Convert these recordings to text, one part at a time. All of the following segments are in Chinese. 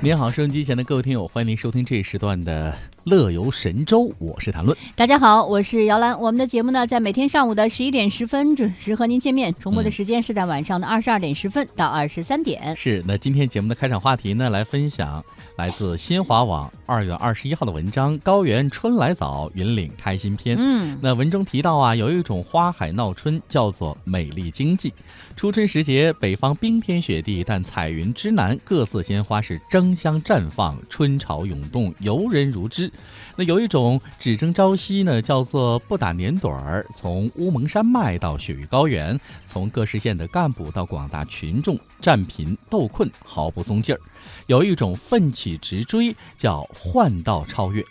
您好，收音机前的各位听友，欢迎您收听这一时段的《乐游神州》，我是谭论。大家好，我是姚兰。我们的节目呢，在每天上午的十一点十分准时和您见面，重播的时间是在晚上的二十二点十分到二十三点。是，那今天节目的开场话题呢，来分享来自新华网二月二十一号的文章《高原春来早，云岭开新篇》。嗯，那文中提到啊，有一种花海闹春，叫做美丽经济。初春时节，北方冰天雪地，但彩云之南，各色鲜花是争相绽放，春潮涌动，游人如织。那有一种只争朝夕呢，叫做不打年盹儿。从乌蒙山脉到雪域高原，从各市县的干部到广大群众，战贫斗困，毫不松劲儿。有一种奋起直追，叫换道超越。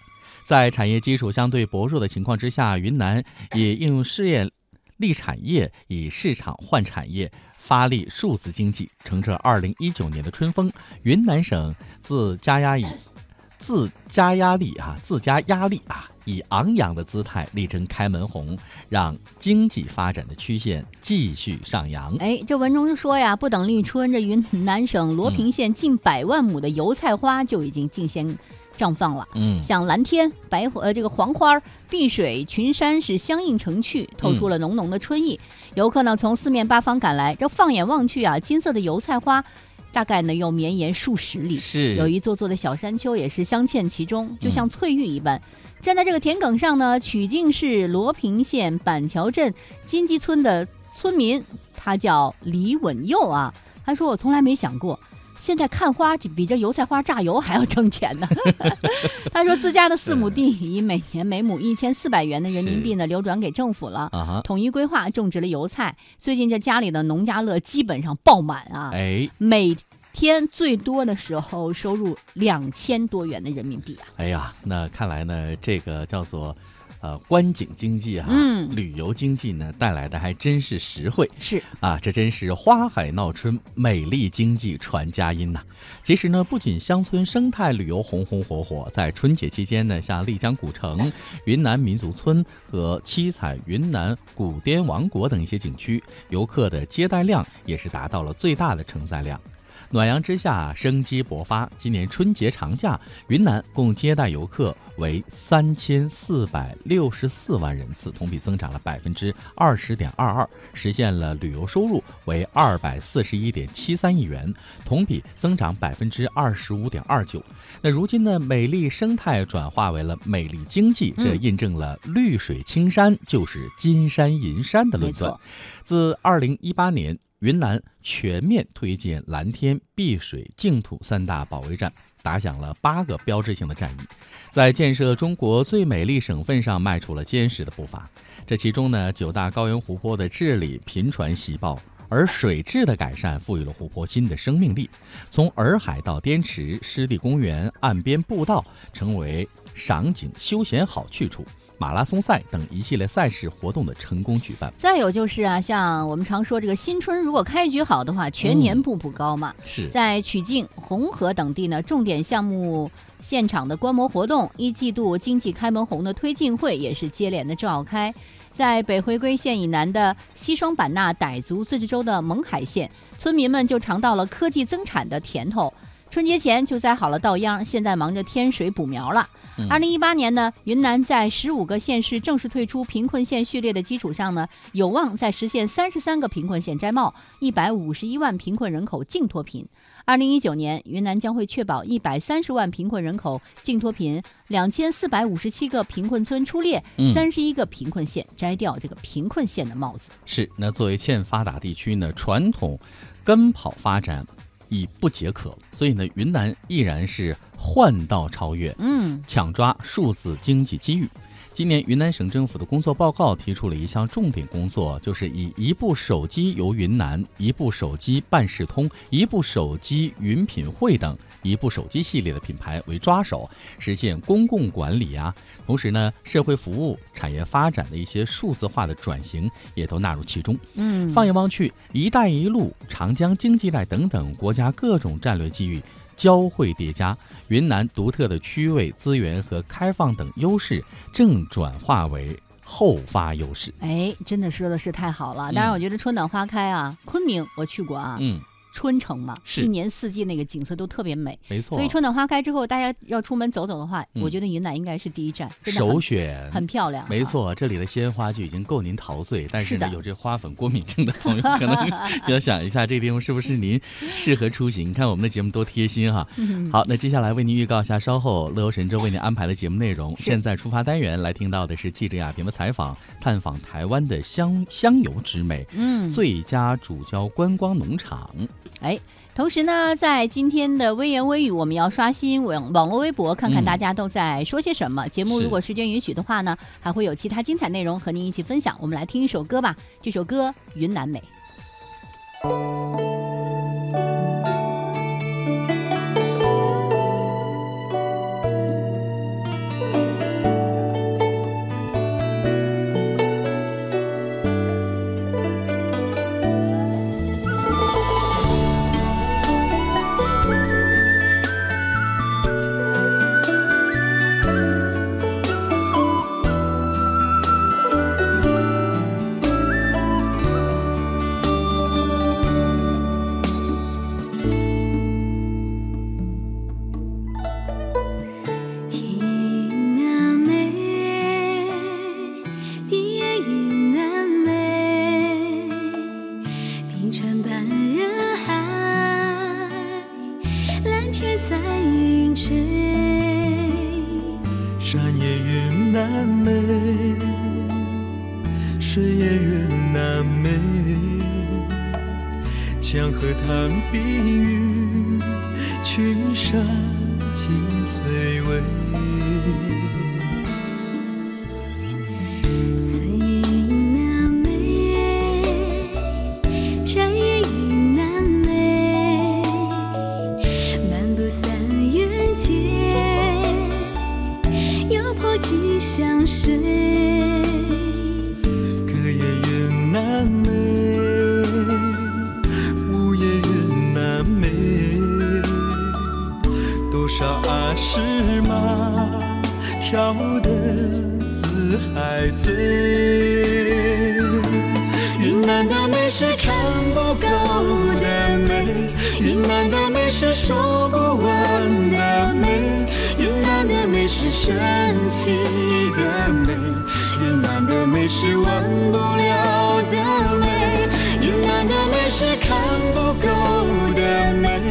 在产业基础相对薄弱的情况之下，云南也应用试验。立产业，以市场换产业，发力数字经济。乘着二零一九年的春风，云南省自加压以自加压力啊，自加压力啊，以昂扬的姿态力争开门红，让经济发展的曲线继续上扬。哎，这文中说呀，不等立春，这云南省罗平县近百万亩的油菜花就已经竞先。绽放了，嗯，像蓝天、白呃这个黄花、碧水群山是相映成趣，透出了浓浓的春意。游客呢从四面八方赶来，这放眼望去啊，金色的油菜花，大概呢又绵延数十里，是有一座座的小山丘也是镶嵌其中，就像翠玉一般。站在这个田埂上呢，曲靖市罗平县板桥镇金鸡村的村民，他叫李稳佑啊，他说我从来没想过。现在看花比这油菜花榨油还要挣钱呢。他说自家的四亩地以每年每亩一千四百元的人民币呢流转给政府了，统一规划种植了油菜。最近这家里的农家乐基本上爆满啊，哎，每天最多的时候收入两千多元的人民币啊。哎呀，那看来呢，这个叫做。呃，观景经济哈，嗯，旅游经济呢带来的还真是实惠，是啊，这真是花海闹春，美丽经济传佳音呐。其实呢，不仅乡村生态旅游红红火火，在春节期间呢，像丽江古城、云南民族村和七彩云南古滇王国等一些景区，游客的接待量也是达到了最大的承载量。暖阳之下，生机勃发。今年春节长假，云南共接待游客为三千四百六十四万人次，同比增长了百分之二十点二二，实现了旅游收入为二百四十一点七三亿元，同比增长百分之二十五点二九。那如今呢，美丽生态转化为了美丽经济，这印证了“绿水青山就是金山银山”的论断。自二零一八年。云南全面推进蓝天、碧水、净土三大保卫战，打响了八个标志性的战役，在建设中国最美丽省份上迈出了坚实的步伐。这其中呢，九大高原湖泊的治理频传喜报，而水质的改善赋予了湖泊新的生命力。从洱海到滇池，湿地公园、岸边步道成为赏景休闲好去处。马拉松赛等一系列赛事活动的成功举办，再有就是啊，像我们常说这个新春如果开局好的话，全年步步高嘛。是在曲靖、红河等地呢，重点项目现场的观摩活动，一季度经济开门红的推进会也是接连的召开。在北回归线以南的西双版纳傣族自治州的勐海县，村民们就尝到了科技增产的甜头。春节前就栽好了稻秧，现在忙着添水补苗了。二零一八年呢，云南在十五个县市正式退出贫困县序列的基础上呢，有望在实现三十三个贫困县摘帽，一百五十一万贫困人口净脱贫。二零一九年，云南将会确保一百三十万贫困人口净脱贫，两千四百五十七个贫困村出列，三十一个贫困县摘掉这个贫困县的帽子。是，那作为欠发达地区呢，传统跟跑发展。已不解渴，所以呢，云南依然是换道超越，嗯，抢抓数字经济机遇。今年云南省政府的工作报告提出了一项重点工作，就是以一部手机游云南、一部手机办事通、一部手机云品汇等一部手机系列的品牌为抓手，实现公共管理啊，同时呢，社会服务、产业发展的一些数字化的转型也都纳入其中。嗯，放眼望去，“一带一路”、长江经济带等等国家各种战略机遇。交汇叠加，云南独特的区位、资源和开放等优势正转化为后发优势。哎，真的说的是太好了。当然，我觉得春暖花开啊，昆明我去过啊。嗯。春城嘛，是一年四季那个景色都特别美。没错，所以春暖花开之后，大家要出门走走的话，嗯我觉得云南应该是第一站，真的首选很漂亮。没，错，这里的鲜花就已经够您陶醉，但是呢，是有这花粉过敏症的朋友 可能要想一下这个地方是不是您适合出行。你看我们的节目多贴心哈。好，那接下来为您预告一下稍后乐游神州为您安排的节目内容。现在出发单元来听到的是记者亚萍的采访，探访台湾的香香油之美，嗯，最佳主交观光农场。哎。同时呢，在今天的微言微语，我们要刷新网网络微博，看看大家都在说些什么。节目如果时间允许的话呢，还会有其他精彩内容和您一起分享。我们来听一首歌吧，这首歌《云南美》。水也云南美，江河淌碧玉，群山尽翠微。是吗跳得四海醉。云南的美是看不够的美，云南的美是说不完的美，云南的美是神奇的美，云南的美是忘不了的美，云南的美是看不够的美，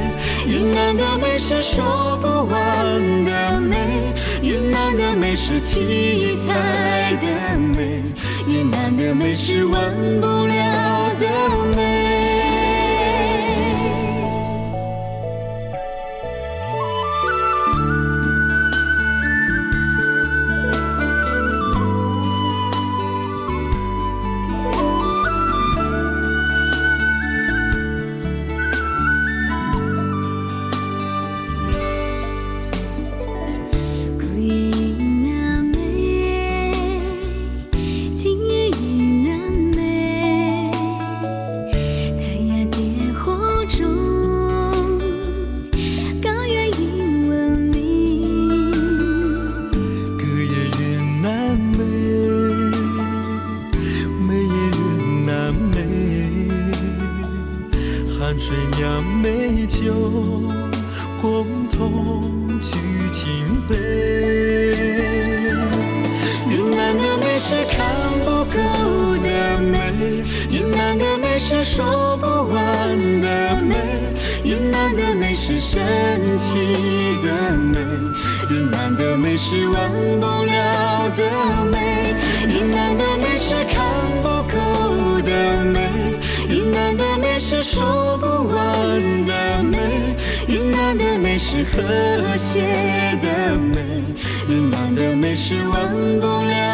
云南的美是说不完的美，云南的美是七彩的美，云南的美是忘不了的美。共同举金杯。云南的美是看不够的美，云南的美是说不完的美，云南的美是神奇的美，云南的美是忘不了的美，云南的美是看不够的美，云南的美是说不是和谐的美，云南的美是忘不了